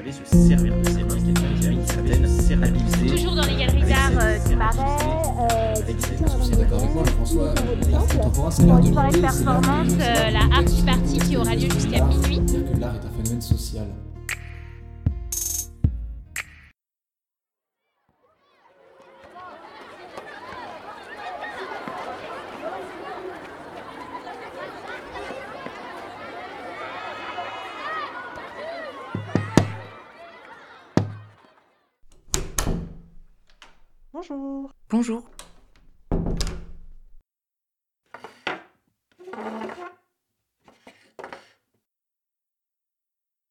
savait se servir de ses mains, quelqu'un qui une certaine. Toujours dans les galeries d'art euh, du Marais, Avec cette D'accord avec moi, François, pour une de soirée de performance, euh, la Arts l'idée. Party qui aura lieu jusqu'à minuit. l'art est un phénomène social. Bonjour. Bonjour.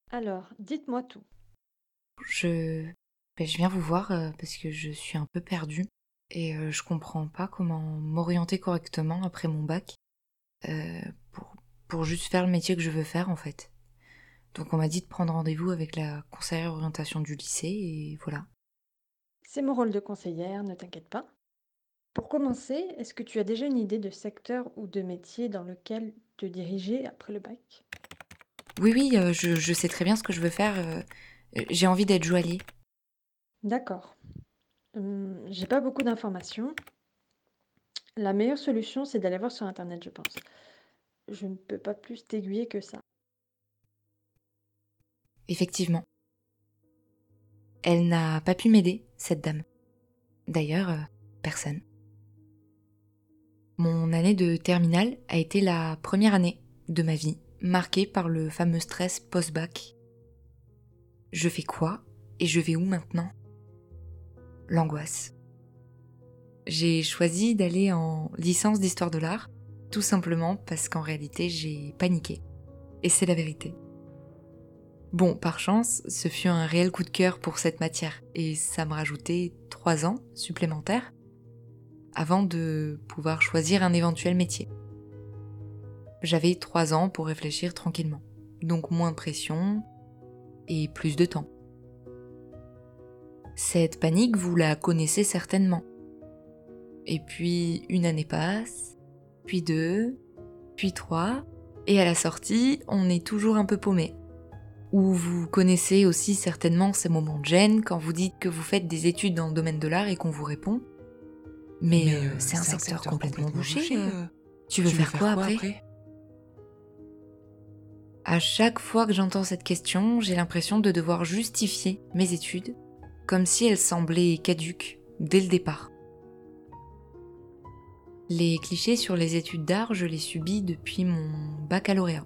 Alors, dites-moi tout. Je... ben, je viens vous voir euh, parce que je suis un peu perdue et euh, je comprends pas comment m'orienter correctement après mon bac euh, pour, pour juste faire le métier que je veux faire en fait. Donc on m'a dit de prendre rendez-vous avec la conseillère orientation du lycée et voilà. C'est mon rôle de conseillère, ne t'inquiète pas. Pour commencer, est-ce que tu as déjà une idée de secteur ou de métier dans lequel te diriger après le bac? Oui, oui, euh, je, je sais très bien ce que je veux faire. euh, euh, J'ai envie d'être joaillier. D'accord. Hum, j'ai pas beaucoup d'informations. La meilleure solution, c'est d'aller voir sur Internet, je pense. Je ne peux pas plus t'aiguiller que ça. Effectivement. Elle n'a pas pu m'aider, cette dame. D'ailleurs, euh, personne. Mon année de terminale a été la première année de ma vie marquée par le fameux stress post-bac. Je fais quoi et je vais où maintenant? L'angoisse. J'ai choisi d'aller en licence d'histoire de l'art, tout simplement parce qu'en réalité j'ai paniqué. Et c'est la vérité. Bon, par chance, ce fut un réel coup de cœur pour cette matière, et ça me rajoutait trois ans supplémentaires avant de pouvoir choisir un éventuel métier. J'avais trois ans pour réfléchir tranquillement, donc moins de pression et plus de temps. Cette panique, vous la connaissez certainement. Et puis une année passe, puis deux, puis trois, et à la sortie, on est toujours un peu paumé. Ou vous connaissez aussi certainement ces moments de gêne quand vous dites que vous faites des études dans le domaine de l'art et qu'on vous répond Mais, euh, c'est un, secteur, complètement, bouché. euh. tu veux faire, quoi, après, À chaque fois que j'entends cette question, j'ai l'impression de devoir justifier mes études, comme si elles semblaient caduques dès le départ. Les clichés sur les études d'art, je les subis depuis mon baccalauréat.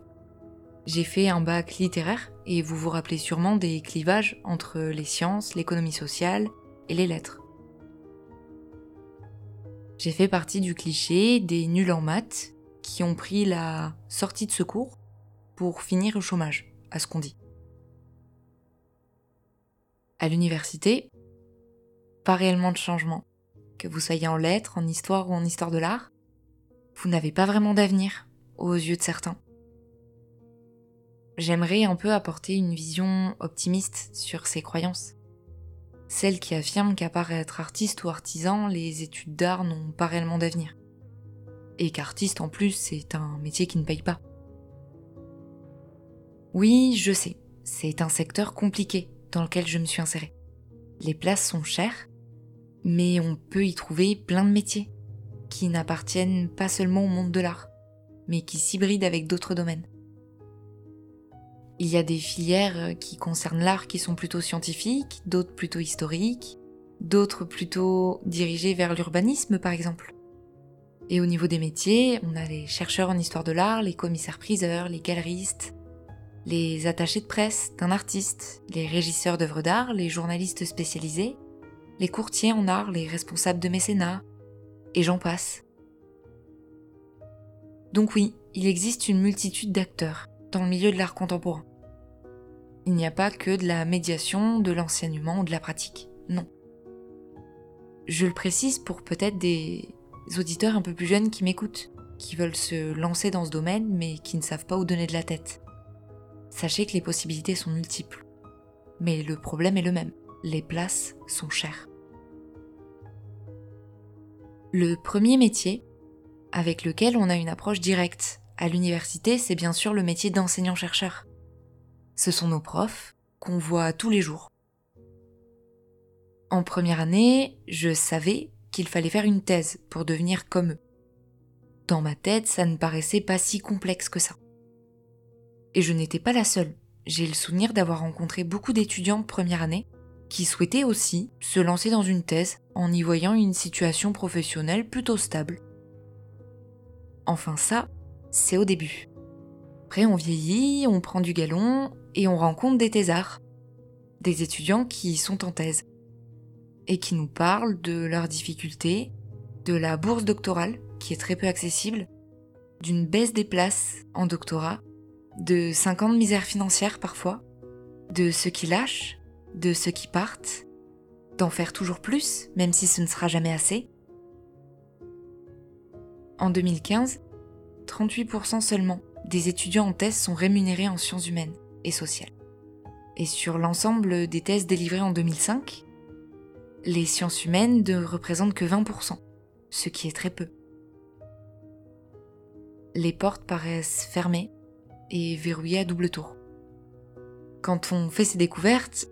J'ai fait un bac littéraire et vous vous rappelez sûrement des clivages entre les sciences, l'économie sociale et les lettres. J'ai fait partie du cliché des nuls en maths qui ont pris la sortie de secours pour finir au chômage, à ce qu'on dit. À l'université, pas réellement de changement. Que vous soyez en lettres, en histoire ou en histoire de l'art, vous n'avez pas vraiment d'avenir aux yeux de certains. J'aimerais un peu apporter une vision optimiste sur ces croyances. Celle qui affirme qu'à part être artiste ou artisan, les études d'art n'ont pas réellement d'avenir. Et qu'artiste en plus, c'est un métier qui ne paye pas. Oui, je sais, c'est un secteur compliqué dans lequel je me suis insérée. Les places sont chères, mais on peut y trouver plein de métiers qui n'appartiennent pas seulement au monde de l'art, mais qui s'hybrident avec d'autres domaines. Il y a des filières qui concernent l'art qui sont plutôt scientifiques, d'autres plutôt historiques, d'autres plutôt dirigées vers l'urbanisme par exemple. Et au niveau des métiers, on a les chercheurs en histoire de l'art, les commissaires-priseurs, les galeristes, les attachés de presse d'un artiste, les régisseurs d'œuvres d'art, les journalistes spécialisés, les courtiers en art, les responsables de mécénat, et j'en passe. Donc oui, il existe une multitude d'acteurs dans le milieu de l'art contemporain. Il n'y a pas que de la médiation, de l'enseignement ou de la pratique, non. Je le précise pour peut-être des auditeurs un peu plus jeunes qui m'écoutent, qui veulent se lancer dans ce domaine mais qui ne savent pas où donner de la tête. Sachez que les possibilités sont multiples. Mais le problème est le même, les places sont chères. Le premier métier, avec lequel on a une approche directe à l'université, c'est bien sûr le métier d'enseignant-chercheur. Ce sont nos profs, qu'on voit tous les jours. En première année, je savais qu'il fallait faire une thèse pour devenir comme eux. Dans ma tête, ça ne paraissait pas si complexe que ça. Et je n'étais pas la seule. J'ai le souvenir d'avoir rencontré beaucoup d'étudiants première année qui souhaitaient aussi se lancer dans une thèse en y voyant une situation professionnelle plutôt stable. Enfin ça, c'est au début. Après on vieillit, on prend du galon et on rencontre des thésards, des étudiants qui sont en thèse et qui nous parlent de leurs difficultés, de la bourse doctorale qui est très peu accessible, d'une baisse des places en doctorat, de 5 ans de misère financière parfois, de ceux qui lâchent, de ceux qui partent, d'en faire toujours plus, même si ce ne sera jamais assez. En 2015, 38% seulement des étudiants en thèse sont rémunérés en sciences humaines et sociales. Et sur l'ensemble des thèses délivrées en 2005, les sciences humaines ne représentent que 20%, ce qui est très peu. Les portes paraissent fermées et verrouillées à double tour. Quand on fait ces découvertes,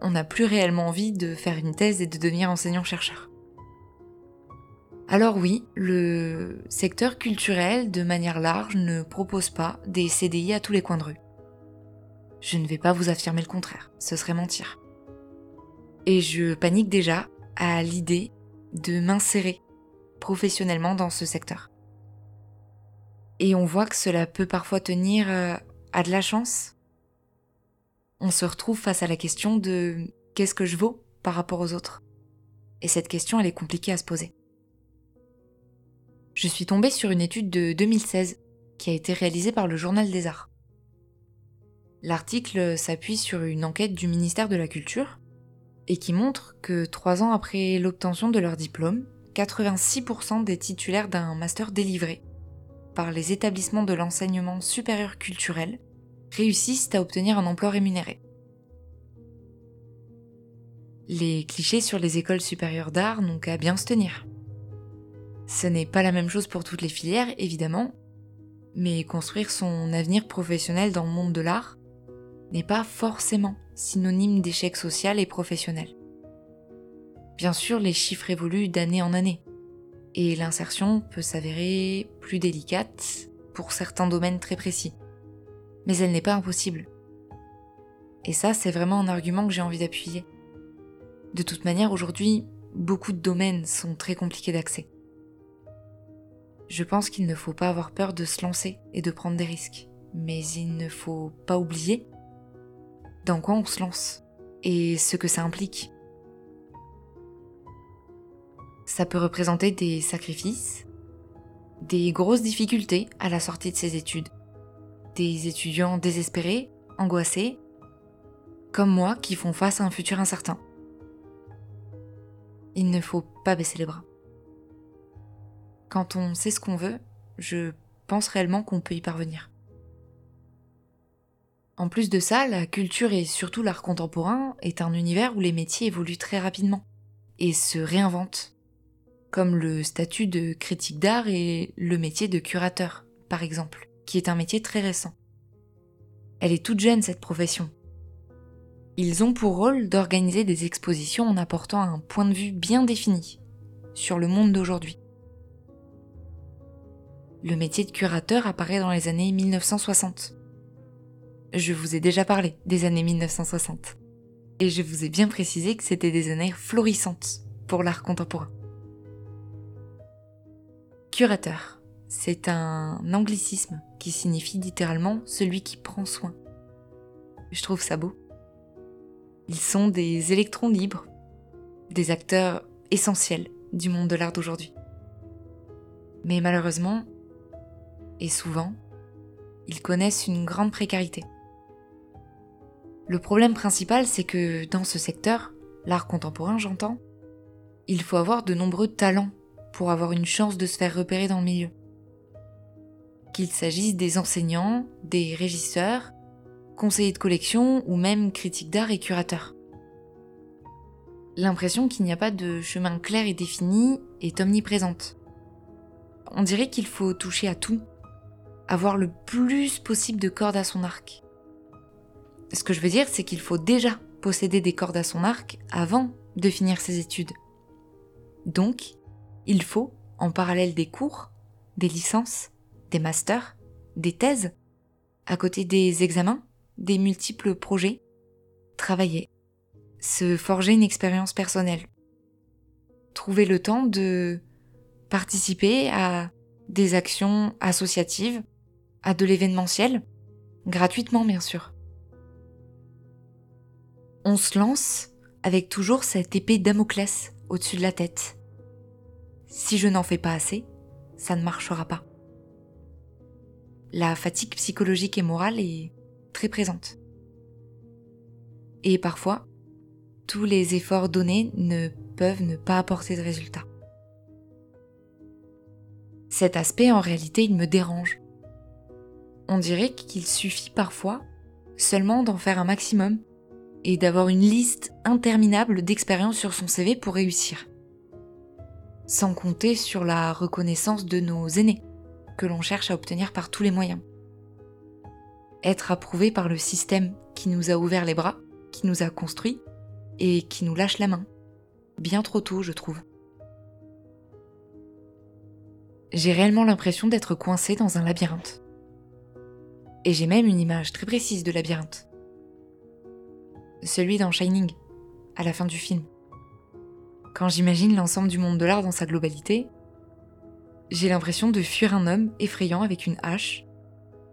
on n'a plus réellement envie de faire une thèse et de devenir enseignant-chercheur. Alors oui, le secteur culturel, de manière large, ne propose pas des CDI à tous les coins de rue. Je ne vais pas vous affirmer le contraire, ce serait mentir. Et je panique déjà à l'idée de m'insérer professionnellement dans ce secteur. Et on voit que cela peut parfois tenir euh, à de la chance. On se retrouve face à la question de qu'est-ce que je vaux par rapport aux autres? Et cette question, elle est compliquée à se poser. Je suis tombée sur une étude de 2016 qui a été réalisée par le Journal des Arts. L'article s'appuie sur une enquête du ministère de la Culture et qui montre que trois ans après l'obtention de leur diplôme, 86% des titulaires d'un master délivré par les établissements de l'enseignement supérieur culturel réussissent à obtenir un emploi rémunéré. Les clichés sur les écoles supérieures d'art n'ont qu'à bien se tenir. Ce n'est pas la même chose pour toutes les filières, évidemment, mais construire son avenir professionnel dans le monde de l'art n'est pas forcément synonyme d'échec social et professionnel. Bien sûr, les chiffres évoluent d'année en année, et l'insertion peut s'avérer plus délicate pour certains domaines très précis. Mais elle n'est pas impossible. Et ça, c'est vraiment un argument que j'ai envie d'appuyer. De toute manière, aujourd'hui, beaucoup de domaines sont très compliqués d'accès je pense qu'il ne faut pas avoir peur de se lancer et de prendre des risques. Mais il ne faut pas oublier dans quoi on se lance et ce que ça implique. Ça peut représenter des sacrifices, des grosses difficultés à la sortie de ses études, des étudiants désespérés, angoissés, comme moi qui font face à un futur incertain. Il ne faut pas baisser les bras. Quand on sait ce qu'on veut, je pense réellement qu'on peut y parvenir. En plus de ça, la culture et surtout l'art contemporain est un univers où les métiers évoluent très rapidement et se réinventent, comme le statut de critique d'art et le métier de curateur, par exemple, qui est un métier très récent. Elle est toute jeune cette profession. Ils ont pour rôle d'organiser des expositions en apportant un point de vue bien défini sur le monde d'aujourd'hui. Le métier de curateur apparaît dans les années 1960. Je vous ai déjà parlé des années 1960. Et je vous ai bien précisé que c'était des années florissantes pour l'art contemporain. Curateur, c'est un anglicisme qui signifie littéralement celui qui prend soin. Je trouve ça beau. Ils sont des électrons libres, des acteurs essentiels du monde de l'art d'aujourd'hui. Mais malheureusement, et souvent, ils connaissent une grande précarité. Le problème principal, c'est que dans ce secteur, l'art contemporain j'entends, il faut avoir de nombreux talents pour avoir une chance de se faire repérer dans le milieu. Qu'il s'agisse des enseignants, des régisseurs, conseillers de collection ou même critiques d'art et curateurs. L'impression qu'il n'y a pas de chemin clair et défini est omniprésente. On dirait qu'il faut toucher à tout avoir le plus possible de cordes à son arc. Ce que je veux dire, c'est qu'il faut déjà posséder des cordes à son arc avant de finir ses études. Donc, il faut, en parallèle des cours, des licences, des masters, des thèses, à côté des examens, des multiples projets, travailler, se forger une expérience personnelle, trouver le temps de participer à des actions associatives, à de l'événementiel, gratuitement bien sûr. On se lance avec toujours cette épée Damoclès au-dessus de la tête. Si je n'en fais pas assez, ça ne marchera pas. La fatigue psychologique et morale est très présente. Et parfois, tous les efforts donnés ne peuvent ne pas apporter de résultats. Cet aspect, en réalité, il me dérange. On dirait qu'il suffit parfois seulement d'en faire un maximum et d'avoir une liste interminable d'expériences sur son CV pour réussir. Sans compter sur la reconnaissance de nos aînés, que l'on cherche à obtenir par tous les moyens. Être approuvé par le système qui nous a ouvert les bras, qui nous a construits et qui nous lâche la main. Bien trop tôt, je trouve. J'ai réellement l'impression d'être coincé dans un labyrinthe. Et j'ai même une image très précise de labyrinthe celui dans Shining, à la fin du film. Quand j'imagine l'ensemble du monde de l'art dans sa globalité, j'ai l'impression de fuir un homme effrayant avec une hache,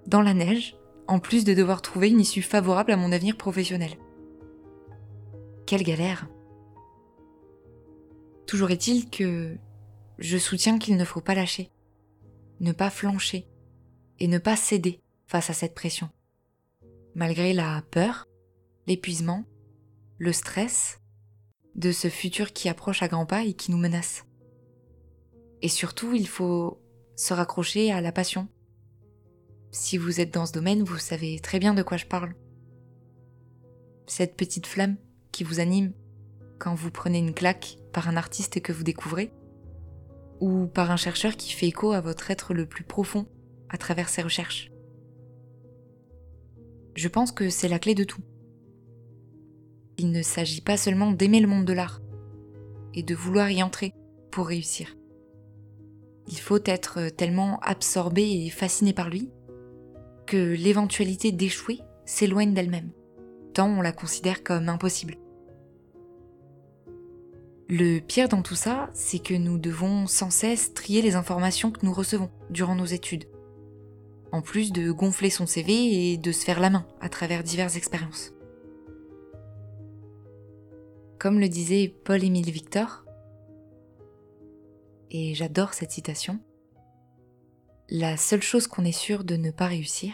dans la neige, en plus de devoir trouver une issue favorable à mon avenir professionnel. Quelle galère Toujours est-il que je soutiens qu'il ne faut pas lâcher, ne pas flancher et ne pas céder face à cette pression. Malgré la peur, l'épuisement, le stress de ce futur qui approche à grands pas et qui nous menace. Et surtout, il faut se raccrocher à la passion. Si vous êtes dans ce domaine, vous savez très bien de quoi je parle. Cette petite flamme qui vous anime quand vous prenez une claque par un artiste que vous découvrez, ou par un chercheur qui fait écho à votre être le plus profond à travers ses recherches. Je pense que c'est la clé de tout. Il ne s'agit pas seulement d'aimer le monde de l'art et de vouloir y entrer pour réussir. Il faut être tellement absorbé et fasciné par lui que l'éventualité d'échouer s'éloigne d'elle-même, tant on la considère comme impossible. Le pire dans tout ça, c'est que nous devons sans cesse trier les informations que nous recevons durant nos études, en plus de gonfler son CV et de se faire la main à travers diverses expériences. Comme le disait Paul-Émile Victor, et j'adore cette citation, la seule chose qu'on est sûr de ne pas réussir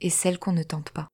est celle qu'on ne tente pas.